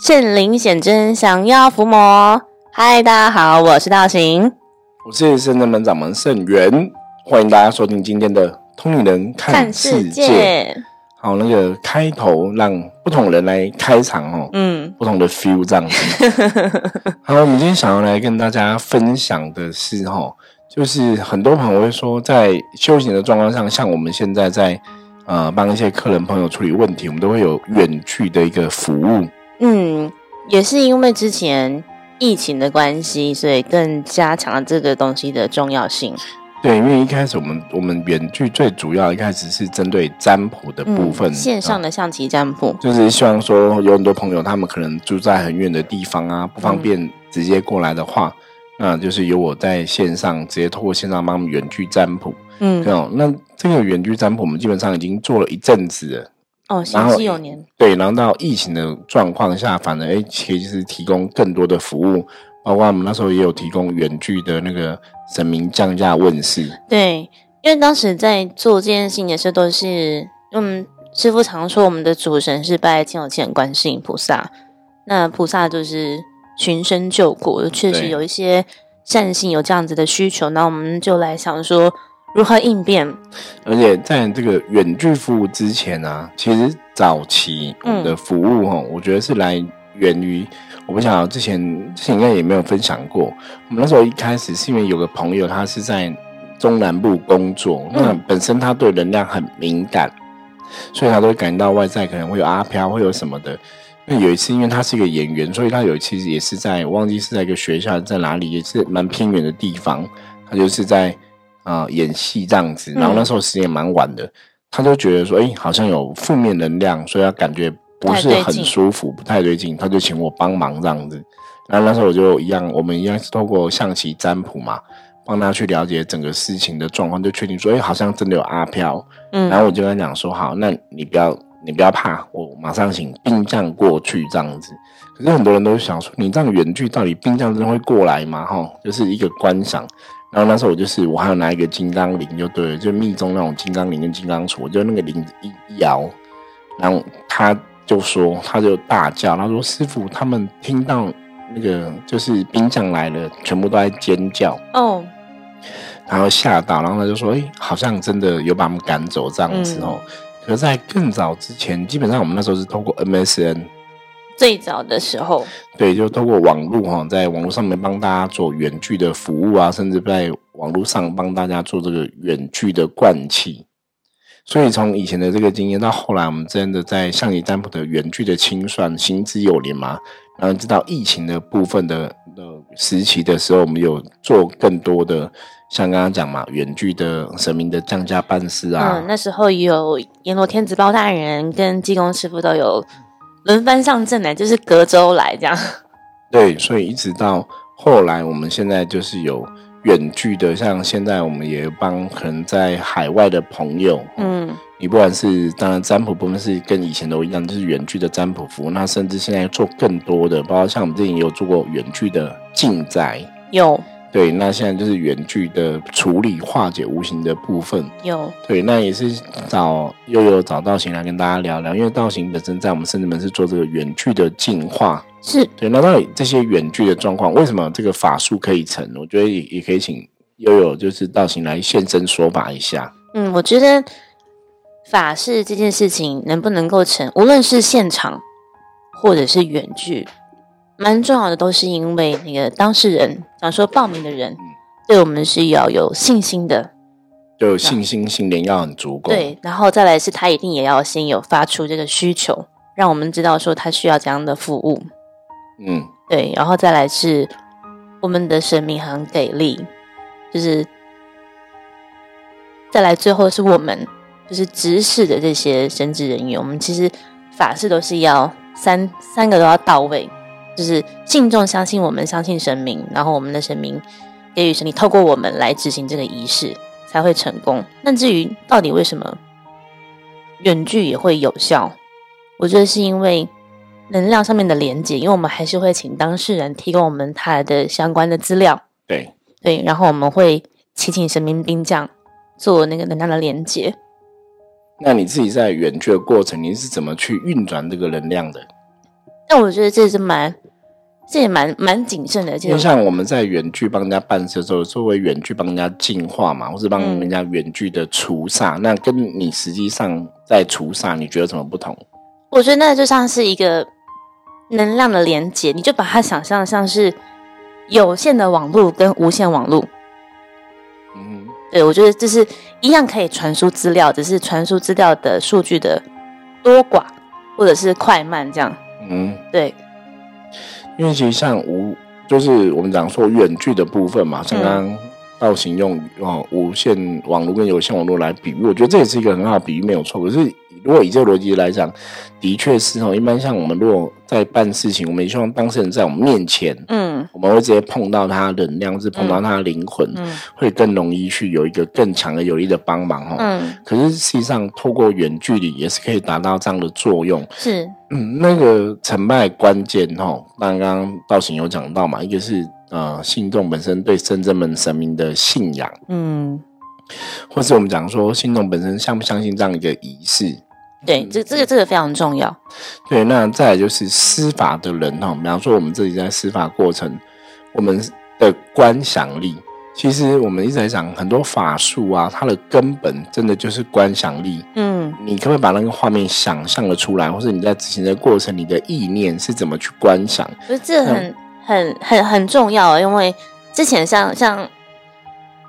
圣灵显真，想要伏魔。嗨，大家好，我是道行，我是圣真门掌门圣元，欢迎大家收听今天的通灵人看世界。好，那个开头让不同人来开场哦，嗯，不同的 feel 这样子。好，我们今天想要来跟大家分享的是哈，就是很多朋友会说，在修行的状况上，像我们现在在呃帮一些客人朋友处理问题，我们都会有远距的一个服务。嗯，也是因为之前疫情的关系，所以更加强了这个东西的重要性。对，因为一开始我们我们远距最主要一开始是针对占卜的部分，线上的象棋占卜，就是希望说有很多朋友他们可能住在很远的地方啊，不方便直接过来的话，那就是由我在线上直接透过线上帮他们远距占卜。嗯，那这个远距占卜我们基本上已经做了一阵子了。哦，行之有年。对，然后到疫情的状况下，反而哎，其实提供更多的服务，包括我们那时候也有提供远距的那个神明降价问世。对，因为当时在做这件事情的时候，都是嗯，师傅常说我们的主神是拜天有钱观世音菩萨，那菩萨就是寻声救苦，确实有一些善性有这样子的需求，那我们就来想说。如何应变？而且在这个远距服务之前呢，其实早期我们的服务哈，我觉得是来源于我不晓得之前之前应该也没有分享过。我们那时候一开始是因为有个朋友他是在中南部工作，那本身他对能量很敏感，所以他都会感觉到外在可能会有阿飘，会有什么的。那有一次，因为他是一个演员，所以他有一次也是在忘记是在一个学校在哪里，也是蛮偏远的地方，他就是在。啊，演戏这样子，然后那时候时间蛮晚的，他就觉得说，哎，好像有负面能量，所以他感觉不是很舒服，不太对劲，他就请我帮忙这样子。然后那时候我就一样，我们一样是透过象棋占卜嘛，帮他去了解整个事情的状况，就确定说，哎，好像真的有阿飘。嗯，然后我就跟他讲说，好，那你不要，你不要怕，我马上请兵将过去这样子。可是很多人都想说，你这样远距，到底兵将真的会过来吗？哈，就是一个观赏。然后那时候我就是，我还要拿一个金刚铃，就对了，就密宗那种金刚铃跟金刚杵，就那个铃子一摇，然后他就说，他就大叫，他说：“师傅，他们听到那个就是兵将来了，全部都在尖叫。”哦，然后吓到，然后他就说：“哎，好像真的有把他们赶走这样子哦。”可在更早之前，基本上我们那时候是通过 MSN。最早的时候，对，就通过网络哈，在网络上面帮大家做远距的服务啊，甚至在网络上帮大家做这个远距的灌气。所以从以前的这个经验到后来，我们真的在象棋占卜的远距的清算行之有年嘛。然后知道疫情的部分的的时期的时候，我们有做更多的，像刚刚讲嘛，远距的神明的降价办事啊。嗯，那时候有阎罗天子包大人跟济公师傅都有。轮番上阵来，就是隔周来这样。对，所以一直到后来，我们现在就是有远距的，像现在我们也帮可能在海外的朋友，嗯，你不管是当然占卜部分是跟以前都一样，就是远距的占卜服务，那甚至现在做更多的，包括像我们之前也有做过远距的进宅，有。对，那现在就是远距的处理化解无形的部分。有对，那也是找又有找道行来跟大家聊聊，因为道行本身在我们圣子门是做这个远距的净化。是对，那到底这些远距的状况，为什么这个法术可以成？我觉得也也可以请悠悠就是道行来现身说法一下。嗯，我觉得法事这件事情能不能够成，无论是现场或者是远距。蛮重要的，都是因为那个当事人想说报名的人，对我们是要有信心的，就有信心，信念要很足够。对，然后再来是他一定也要先有发出这个需求，让我们知道说他需要怎样的服务。嗯，对，然后再来是我们的神明很给力，就是再来最后是我们就是指使的这些神职人员，我们其实法事都是要三三个都要到位。就是信众相信我们，相信神明，然后我们的神明给予神力，透过我们来执行这个仪式才会成功。那至于到底为什么远距也会有效，我觉得是因为能量上面的连接，因为我们还是会请当事人提供我们他的相关的资料。对对，然后我们会祈请神明兵将做那个能量的连接。那你自己在远距的过程，你是怎么去运转这个能量的？但我觉得这是蛮，这也蛮蛮谨慎的。就像我们在远距帮人家办事的时候，作为远距帮人家净化嘛，或是帮人家远距的除煞，那跟你实际上在除煞，你觉得什么不同？我觉得那就像是一个能量的连接，你就把它想象像是有线的网络跟无线网络。嗯，对，我觉得这是一样可以传输资料，只是传输资料的数据的多寡或者是快慢这样。嗯，对。因为其实像无，就是我们讲说远距的部分嘛，像刚刚道行用哦无线网络跟有线网络来比喻，我觉得这也是一个很好的比喻，没有错。可是。如果以这个逻辑来讲，的确是哦。一般像我们如果在办事情，我们也希望当事人在我们面前，嗯，我们会直接碰到他能量，是碰到他的灵魂，嗯，会更容易去有一个更强的有力的帮忙哦。嗯，可是实际上透过远距离也是可以达到这样的作用。是，嗯，那个成败关键哈，刚刚道行有讲到嘛，一个是呃信众本身对深圳门神明的信仰，嗯，或是我们讲说信众本身相不相信这样一个仪式。对，这这个这个非常重要。对，那再来就是司法的人哈，比方说我们自己在司法过程，我们的观想力，其实我们一直在讲很多法术啊，它的根本真的就是观想力。嗯，你可不可以把那个画面想象的出来，或者你在执行的过程，你的意念是怎么去观想？不是这很很很很重要，因为之前像像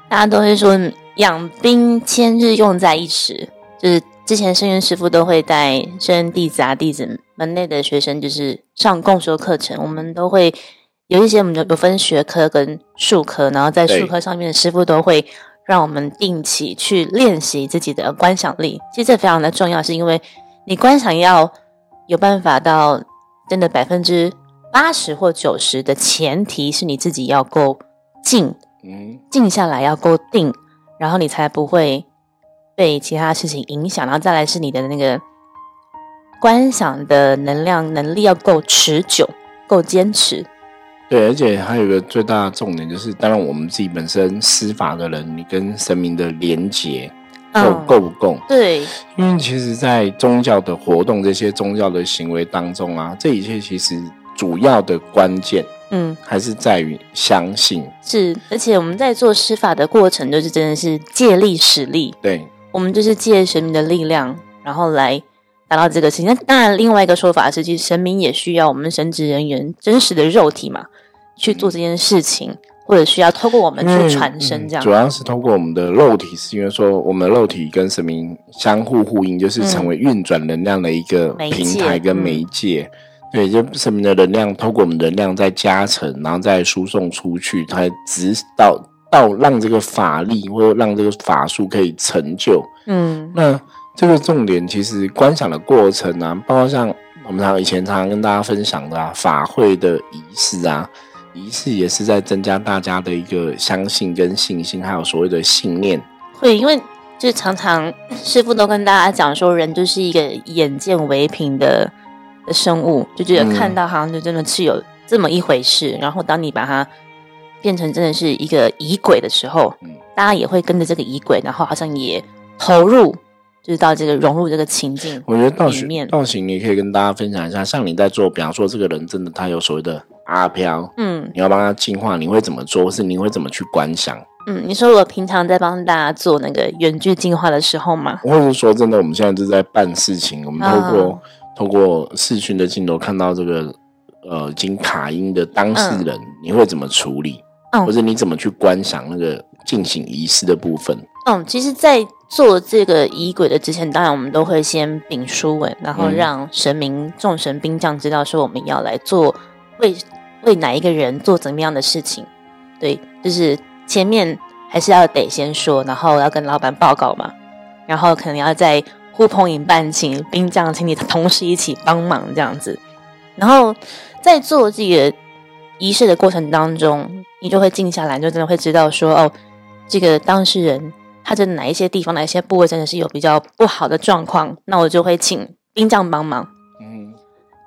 大家都会说养兵千日，用在一时，就是。之前圣元师傅都会带圣人弟子啊、弟子门内的学生，就是上共修课程。我们都会有一些，我们有分学科跟术科，然后在术科上面的师傅都会让我们定期去练习自己的观想力。其实这非常的重要，是因为你观想要有办法到真的百分之八十或九十的前提是你自己要够静，嗯，静下来要够定，然后你才不会。被其他事情影响，然后再来是你的那个观想的能量能力要够持久、够坚持。对，而且还有一个最大的重点就是，当然我们自己本身施法的人，你跟神明的连结够够不够？对，因为其实，在宗教的活动、这些宗教的行为当中啊，这一切其实主要的关键。嗯，还是在于相信。是，而且我们在做施法的过程，就是真的是借力使力。对。我们就是借神明的力量，然后来达到这个事情。那当然，另外一个说法是，其实神明也需要我们神职人员真实的肉体嘛，去做这件事情，或者需要透过我们去传声。这样主要是通过我们的肉体，是因为说我们的肉体跟神明相互呼应，就是成为运转能量的一个平台跟媒介。对，就神明的能量透过我们能量在加成，然后再输送出去，才直到。到让这个法力或者让这个法术可以成就，嗯，那这个重点其实观想的过程啊，包括像我们常以前常常跟大家分享的啊，法会的仪式啊，仪式也是在增加大家的一个相信跟信心，还有所谓的信念。会，因为就常常师傅都跟大家讲说，人就是一个眼见为凭的的生物，就觉得看到好像就真的是有这么一回事，然后当你把它。变成真的是一个疑鬼的时候，嗯，大家也会跟着这个疑鬼，然后好像也投入，就是到这个融入这个情境。我觉得道行道行，你可以跟大家分享一下，像你在做，比方说这个人真的他有所谓的阿飘，嗯，你要帮他净化，你会怎么做？或是你会怎么去观想？嗯，你说我平常在帮大家做那个远距进化的时候吗？或者是说真的，我们现在就在办事情，我们透过透过视讯的镜头看到这个呃，经卡音的当事人，你会怎么处理？或者你怎么去观赏那个进行仪式的部分？嗯，其实，在做这个仪轨的之前，当然我们都会先禀书文，然后让神明、众神、兵将知道说我们要来做为为哪一个人做怎么样的事情。对，就是前面还是要得先说，然后要跟老板报告嘛，然后可能要在呼朋引伴，请兵将，请你同事一起帮忙这样子。然后在做这个仪式的过程当中。你就会静下来，就真的会知道说，哦，这个当事人他的哪一些地方、哪一些部位真的是有比较不好的状况，那我就会请兵将帮忙。嗯，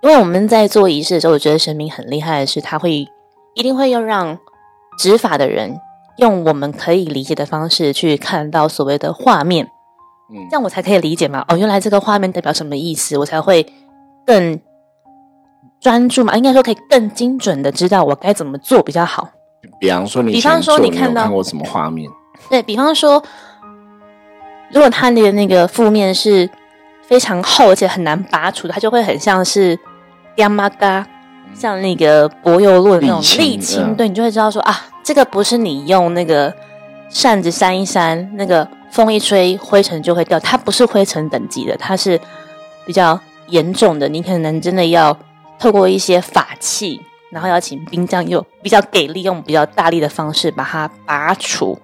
因为我们在做仪式的时候，我觉得神明很厉害的是，他会一定会要让执法的人用我们可以理解的方式去看到所谓的画面，嗯，这样我才可以理解嘛。哦，原来这个画面代表什么意思，我才会更专注嘛，应该说可以更精准的知道我该怎么做比较好。比方说，你比方说你你看到看过什么画面？对比方说，如果他的那个负面是非常厚而且很难拔除的，它就会很像是亚麻嘎，像那个柏油路的那种沥青对你就会知道说啊，这个不是你用那个扇子扇一扇，那个风一吹，灰尘就会掉，它不是灰尘等级的，它是比较严重的，你可能真的要透过一些法器。然后要请兵将用比较给力、用比较大力的方式把它拔除，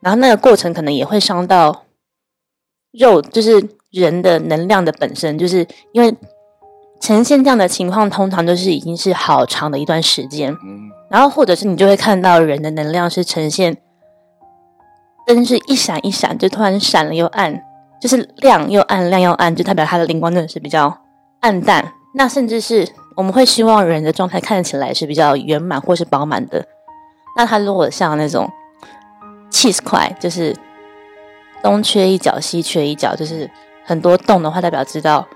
然后那个过程可能也会伤到肉，就是人的能量的本身，就是因为呈现这样的情况，通常都是已经是好长的一段时间，嗯，然后或者是你就会看到人的能量是呈现灯是一闪一闪，就突然闪了又暗，就是亮又暗，亮又暗，就代表它的灵光真的是比较暗淡。那甚至是我们会希望人的状态看起来是比较圆满或是饱满的。那它如果像那种 cheese 块，就是东缺一角西缺一角，就是很多洞的话，代表知道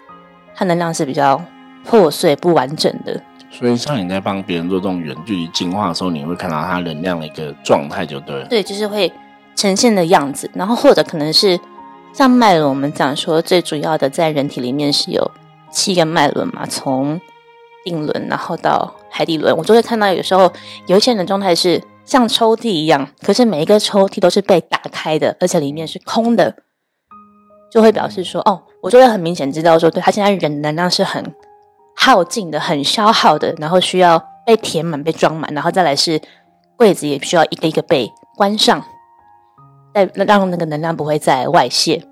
它能量是比较破碎不完整的。所以像你在帮别人做这种远距离净化的时候，你会看到他能量的一个状态，就对了。对，就是会呈现的样子，然后或者可能是像脉轮，我们讲说最主要的在人体里面是有七个脉轮嘛，从定轮然后到海底轮，我就会看到有时候有一些人的状态是像抽屉一样，可是每一个抽屉都是被打开的，而且里面是空的，就会表示说，哦，我就会很明显知道说，对他现在人能量是很耗尽的、很消耗的，然后需要被填满、被装满，然后再来是柜子也需要一个一个被关上。再让那个能量不会再外泄。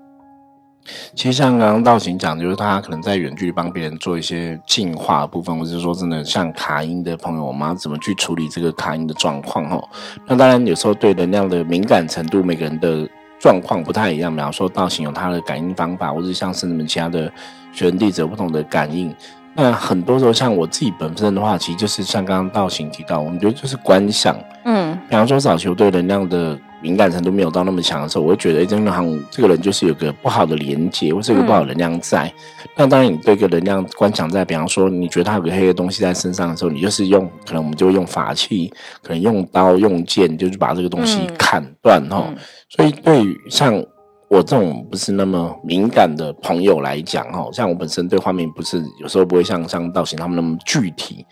其实像刚刚道行讲，就是他可能在远距离帮别人做一些净化的部分，或者是说真的像卡音的朋友，我们要怎么去处理这个卡音的状况哈？那当然有时候对能量的敏感程度，每个人的状况不太一样。比方说道行有他的感应方法，或者像是你们其他的学员弟子有不同的感应。那很多时候像我自己本身的话，其实就是像刚刚道行提到，我们觉得就是观想。嗯比方说早期我对能量的敏感程度没有到那么强的时候，我会觉得，真的好像这个人就是有个不好的连接，或是有个不好的能量在。那当然，你对一个能量观想在，比方说你觉得他有个黑的东西在身上的时候，你就是用，可能我们就会用法器，可能用刀、用剑，就是把这个东西砍断哈。所以对于像我这种不是那么敏感的朋友来讲，哈，像我本身对画面不是有时候不会像像道行他们那么具体，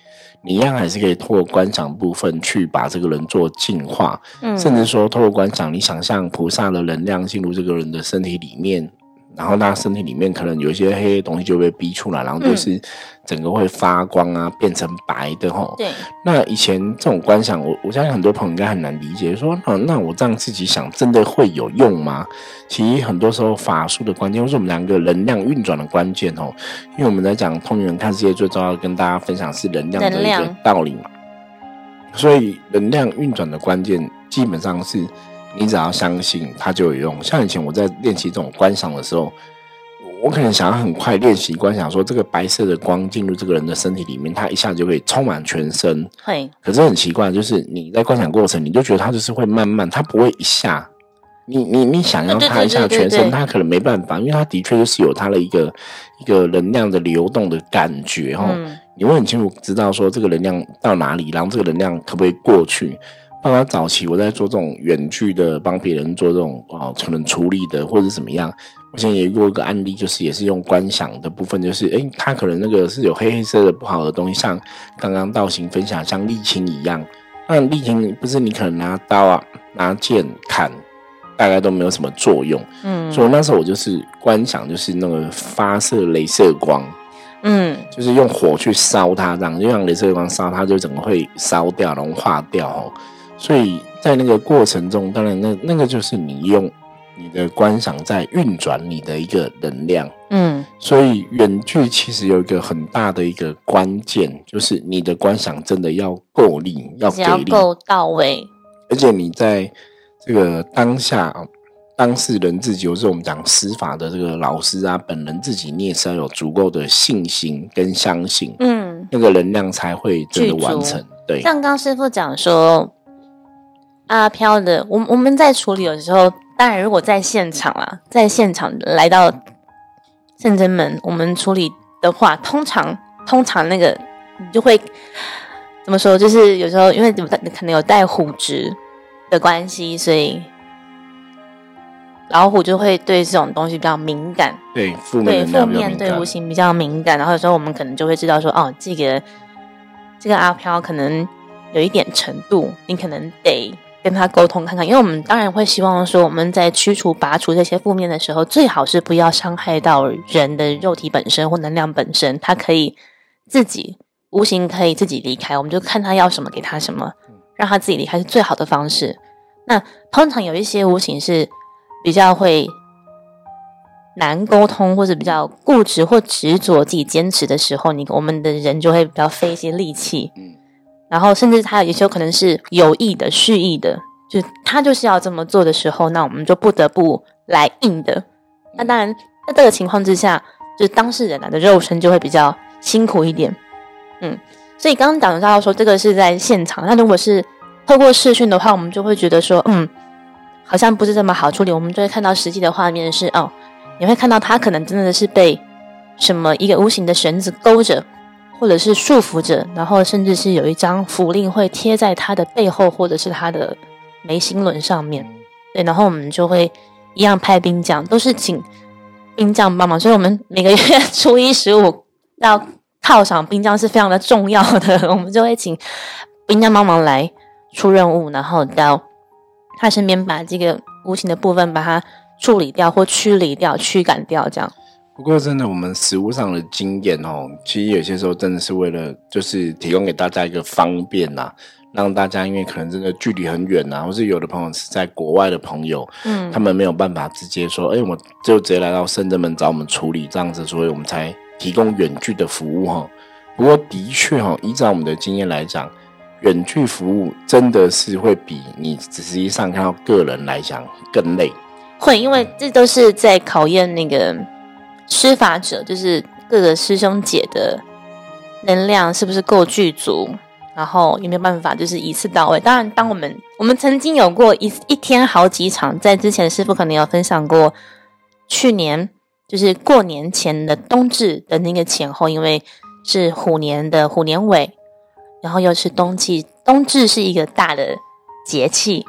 你一样还是可以透过观赏部分去把这个人做净化，嗯甚至说透过观赏，你想象菩萨的能量进入这个人的身体里面。然后他身体里面可能有一些黑的东西就被逼出来，然后就是整个会发光啊，变成白的吼。对，那以前这种观想，我我相信很多朋友应该很难理解，说那那我这样自己想，真的会有用吗？其实很多时候法术的关键，或是我们两个能量运转的关键哦，因为我们在讲通灵人看世界，最重要跟大家分享是能量的一个道理嘛。所以能量运转的关键，基本上是你只要相信它就有用。像以前我在练习这种观赏的时候，我可能想要很快练习观想，说这个白色的光进入这个人的身体里面，它一下就可以充满全身。会，可是很奇怪，就是你在观想过程，你就觉得它就是会慢慢，它不会一下。你你你想要它一下全身，对它可能没办法，因为它的确就是有它的一个一个能量的流动的感觉哈。嗯你会很清楚知道说这个能量到哪里，然后这个能量可不可以过去。包括早期我在做这种远距的帮别人做这种哦，可能处理的或者怎么样，我现在也遇过一个案例，就是也是用观想的部分，就是诶，他可能那个是有黑黑色的不好的东西，像刚刚道行分享像沥青一样，那沥青不是你可能拿刀啊拿剑砍，大概都没有什么作用，嗯。所以那时候我就是观想，就是那个发射镭射光。嗯。就是用火去烧它，这样就像镭射光烧它，就整个会烧掉、融化掉哦。所以在那个过程中，当然那那个就是你用你的观赏在运转你的一个能量。嗯。所以远距其实有一个很大的一个关键，就是你的观赏真的要够力，要只给力，够到位，而且你在这个当下，当事人自己，或是我们讲司法的这个老师啊，本人自己，你也是要有足够的信心跟相信，嗯，那个能量才会真的完成。对，像刚师傅讲说，阿飘的，我我们在处理的时候，当然如果在现场啦，在现场来到圣真门，我们处理的话，通常通常那个你就会怎么说？就是有时候因为可能有带虎值的关系，所以老虎就会对这种东西比较敏感，对负面对负面对无形比较敏感。然后有时候我们可能就会知道说，哦，这个这个阿飘可能有一点程度，你可能得。跟他沟通看看，因为我们当然会希望说，我们在驱除、拔除这些负面的时候，最好是不要伤害到人的肉体本身或能量本身，他可以自己无形可以自己离开，我们就看他要什么给他什么，让他自己离开是最好的方式。那通常有一些无形是比较会难沟通，或者比较固执或执着自己坚持的时候，你我们的人就会比较费一些力气。然后，甚至他也有些可能是有意的、蓄意的，就他就是要这么做的时候，那我们就不得不来硬的。那当然，在这个情况之下，就是当事人啊的肉身就会比较辛苦一点。嗯，所以刚刚讲到说，这个是在现场。那如果是透过视讯的话，我们就会觉得说，嗯，好像不是这么好处理。我们就会看到实际的画面是，哦，你会看到他可能真的是被什么一个无形的绳子勾着。或者是束缚着，然后甚至是有一张符令会贴在他的背后，或者是他的眉心轮上面。对，然后我们就会一样派兵将，都是请兵将帮忙。所以，我们每个月初一十五要犒赏兵将是非常的重要的。我们就会请兵将帮忙来出任务，然后到他身边把这个无形的部分把它处理掉，或驱离掉、驱赶掉，这样。不过，真的，我们实物上的经验哦，其实有些时候真的是为了，就是提供给大家一个方便呐，让大家因为可能真的距离很远呐，或是有的朋友是在国外的朋友，嗯，他们没有办法直接说，哎，我就直接来到深圳门找我们处理这样子，所以我们才提供远距的服务哈。不过，的确哈，依照我们的经验来讲，远距服务真的是会比你实际上看到个人来讲更累，会，因为这都是在考验那个。施法者就是各个师兄姐的能量是不是够具足，然后有没有办法就是一次到位？当然，当我们我们曾经有过一一天好几场，在之前师傅可能有分享过，去年就是过年前的冬至的那个前后，因为是虎年的虎年尾，然后又是冬季，冬至是一个大的节气。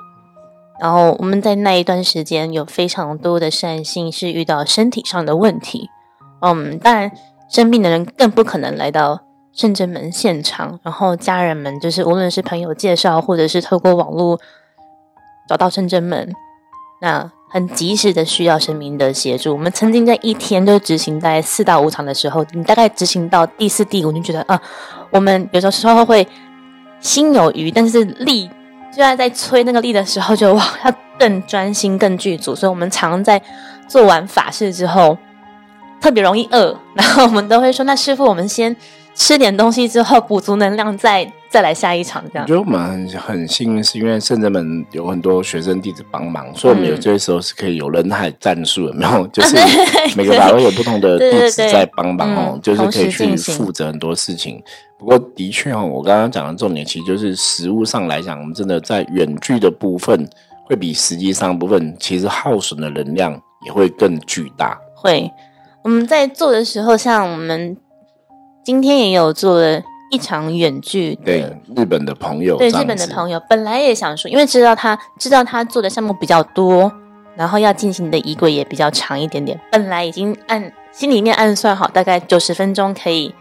然后我们在那一段时间有非常多的善信是遇到身体上的问题，嗯，当然生病的人更不可能来到圣真门现场。然后家人们就是无论是朋友介绍，或者是透过网络找到圣真门，那很及时的需要神明的协助。我们曾经在一天就执行大概四到五场的时候，你大概执行到第四、第五，你觉得啊，我们有时候时候会心有余，但是力。就在在催那个力的时候，就哇，要更专心、更剧组。所以，我们常在做完法事之后，特别容易饿。然后我们都会说：“那师傅，我们先吃点东西，之后补足能量，再再来下一场。”这样。我觉得我们很很幸运，是因为圣者们有很多学生弟子帮忙，所以我们有些时候是可以有人海战术，然后 就是每个法会有不同的弟子在帮忙哦，就是可以去负责很多事情。不过，的确哦，我刚刚讲的重点其实就是实物上来讲，我们真的在远距的部分会比实际上部分其实耗损的能量也会更巨大。会，我们在做的时候，像我们今天也有做了一场远距，对日本的朋友，对日本的朋友，本来也想说，因为知道他知道他做的项目比较多，然后要进行的仪轨也比较长一点点，本来已经按心里面暗算好，大概九十分钟可以。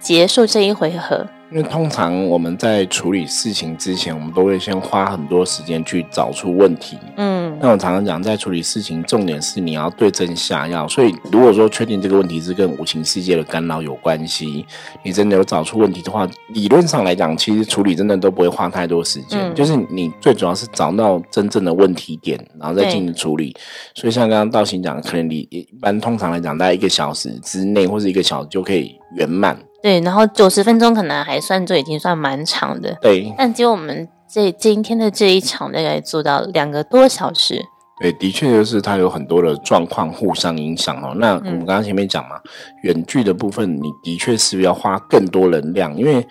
结束这一回合，因为通常我们在处理事情之前，我们都会先花很多时间去找出问题。嗯，那我常常讲，在处理事情，重点是你要对症下药。所以，如果说确定这个问题是跟无形世界的干扰有关系，你真的有找出问题的话，理论上来讲，其实处理真的都不会花太多时间。就是你最主要是找到真正的问题点，然后再进行处理。所以，像刚刚道行讲，可能你一般通常来讲，大概一个小时之内或者一个小时就可以圆满。对，然后九十分钟可能还算就已经算蛮长的。对，但结果我们这今天的这一场大概做到两个多小时。对，的确就是它有很多的状况互相影响哦。那我们刚刚前面讲嘛，远距的部分，你的确是要花更多能量，因为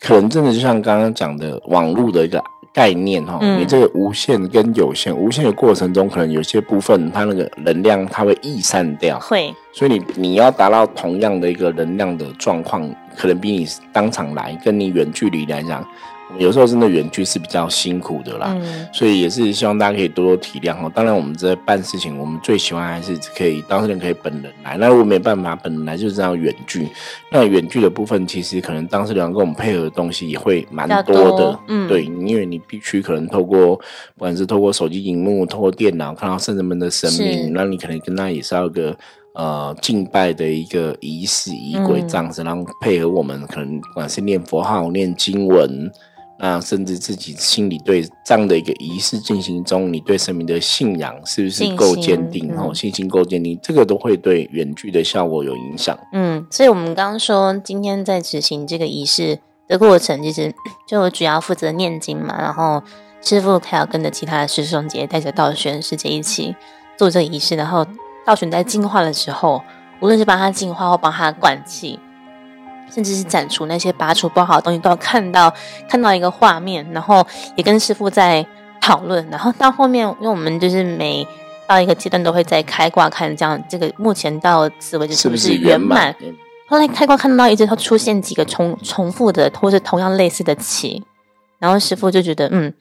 可能真的就像刚刚讲的，网络的一个概念哈，你这个无限跟有限，无限的过程中，可能有些部分它那个能量它会溢散掉，会，所以你你要达到同样的一个能量的状况，可能比你当场来跟你远距离来讲。有时候真的远距是比较辛苦的啦，所以也是希望大家可以多多体谅哦。当然，我们在办事情，我们最喜欢还是可以当事人可以本人来。那如果没办法本来，就是这样远距。那远距的部分，其实可能当事人跟我们配合的东西也会蛮多的。嗯，对，因为你必须可能透过不管是透过手机荧幕、透过电脑看到圣人们的生命，那你可能跟他也是要个呃敬拜的一个仪式、仪轨这样子，然后配合我们可能不管是念佛号、念经文。那甚至自己心里对这样的一个仪式进行中，你对神明的信仰是不是够坚定？哦，信心够坚定，这个都会对远距的效果有影响。嗯，所以我们刚刚说，今天在执行这个仪式的过程，其实 就主要负责念经嘛，然后师傅还要跟着其他的师兄姐带着道玄师姐一起做这个仪式，然后道玄在净化的时候，无论是帮他净化或帮他灌气。甚至是斩除那些拔除不好的东西，都要看到看到一个画面，然后也跟师傅在讨论，然后到后面，因为我们就是每到一个阶段都会再开挂看，这样这个目前到此为止是不是圆满？后来开挂看到一直它出现几个重重复的或是同样类似的棋，然后师傅就觉得嗯。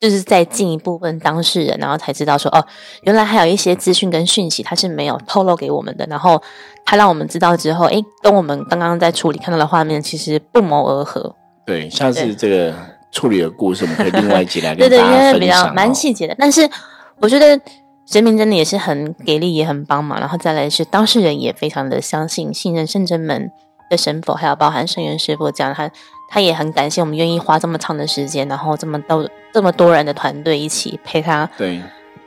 就是在进一步问当事人，然后才知道说哦，原来还有一些资讯跟讯息他是没有透露给我们的。然后他让我们知道之后，哎，跟我们刚刚在处理看到的画面其实不谋而合。对，像是这个处理的故事，我们可以另外一集来跟大家分享。对对，因为比较蛮细节的。但是我觉得神明真的也是很给力，也很帮忙。然后再来是当事人也非常的相信、信任圣真门的神佛，还有包含圣元师傅这样他。他也很感谢我们愿意花这么长的时间，然后这么多这么多人的团队一起陪他对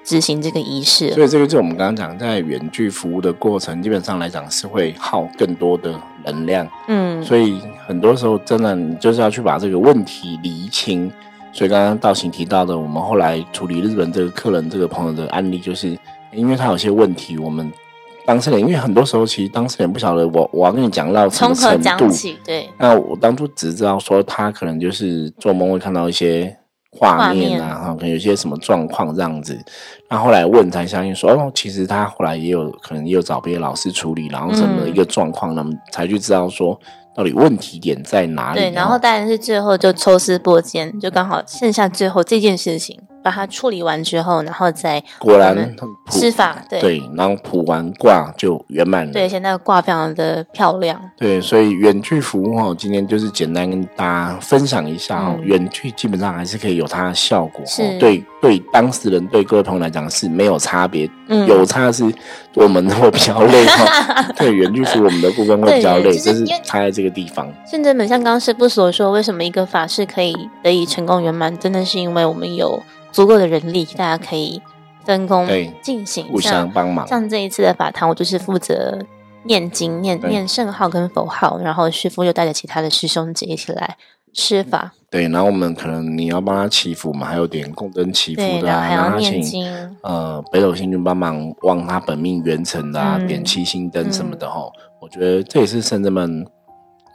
执行这个仪式。所以这个就我们刚刚讲，在远距服务的过程，基本上来讲是会耗更多的能量。嗯，所以很多时候真的你就是要去把这个问题理清。所以刚刚道行提到的，我们后来处理日本这个客人这个朋友的案例，就是因为他有些问题，我们。当事人，因为很多时候其实当事人不晓得我我要跟你讲到什么程度，对。那我当初只知道说他可能就是做梦会看到一些画面啊，哈，可能有些什么状况这样子。那后来问才相信说，哦，其实他后来也有可能也有找别的老师处理，然后什么一个状况，那么才去知道说到底问题点在哪里。对，然后当然是最后就抽丝剥茧，就刚好剩下最后这件事情。把它处理完之后，然后再果然施法，对，然后卜完卦就圆满了。对，现在卦非常的漂亮。对，所以远距服务哈，今天就是简单跟大家分享一下哈，远距基本上还是可以有它的效果。是，对对，当事人对各位朋友来讲是没有差别，有差是我们会比较累哈。对，远距服务我们的部分会比较累，就是差在这个地方。甚至本像刚刚师傅所说，为什么一个法事可以得以成功圆满，真的是因为我们有。足够的人力，大家可以分工进行，互相帮忙。像这一次的法堂，我就是负责念经、念念圣号跟佛号，然后师傅又带着其他的师兄姐一起来施法。对，然后我们可能你要帮他祈福嘛，还有点供灯祈福的，还要念经。呃，北斗星君帮忙望他本命元辰的，点七星灯什么的哈。我觉得这也是圣人们。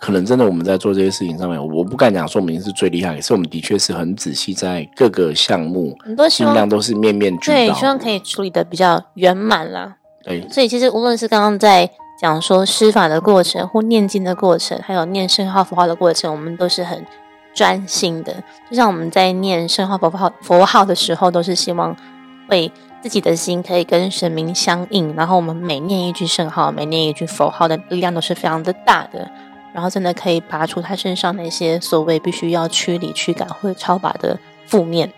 可能真的我们在做这些事情上面，我不敢讲说我们是最厉害，可是我们的确是很仔细在各个项目，很多尽量都是面面俱到，对，希望可以处理的比较圆满啦。对，所以其实无论是刚刚在讲说施法的过程，或念经的过程，还有念圣号佛号的过程，我们都是很专心的。就像我们在念圣号佛号佛号的时候，都是希望为自己的心可以跟神明相应，然后我们每念一句圣号，每念一句佛号的力量都是非常的大的。然后真的可以拔出他身上那些所谓必须要驱离、驱赶或者超拔的负面。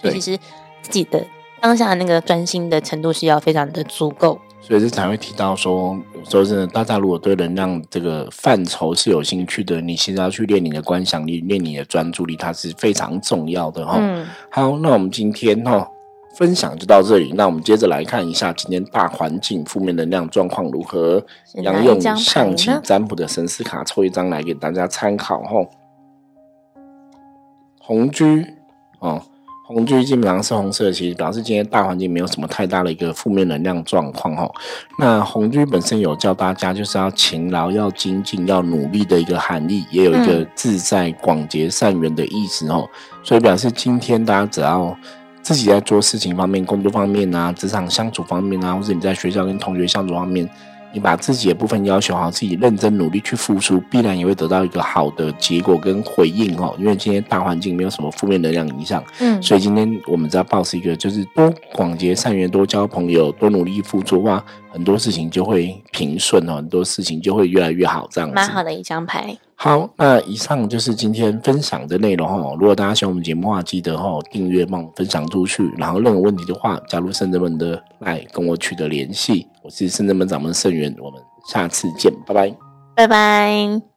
所以其实自己的当下那个专心的程度是要非常的足够。所以这才会提到说，有时候真的大家如果对能量这个范畴是有兴趣的，你其实要去练你的观想力、练你的专注力，它是非常重要的哈。嗯。好，那我们今天哈。分享就到这里，那我们接着来看一下今天大环境负面能量状况如何。要用象棋占卜的神思卡抽一张来给大家参考哈。红居哦，红居基本上是红色，其实表示今天大环境没有什么太大的一个负面能量状况哈。那红居本身有教大家就是要勤劳、要精进、要努力的一个含义，也有一个自在、广结善缘的意思哦。所以表示今天大家只要自己在做事情方面、工作方面啊、职场相处方面啊，或者你在学校跟同学相处方面。你把自己的部分要求好，自己认真努力去付出，必然也会得到一个好的结果跟回应哦。因为今天大环境没有什么负面能量影响，嗯，所以今天我们只要保持一个，就是多广结善缘，多交朋友，多努力付出，哇，很多事情就会平顺哦，很多事情就会越来越好，这样子。蛮好的一张牌。好，那以上就是今天分享的内容哦。如果大家喜欢我们节目的话，记得哦订阅、帮分享出去。然后任何问题的话，加入圣人门的来跟我取得联系。我是圣人门掌门圣元，我们下次见，拜拜，拜拜。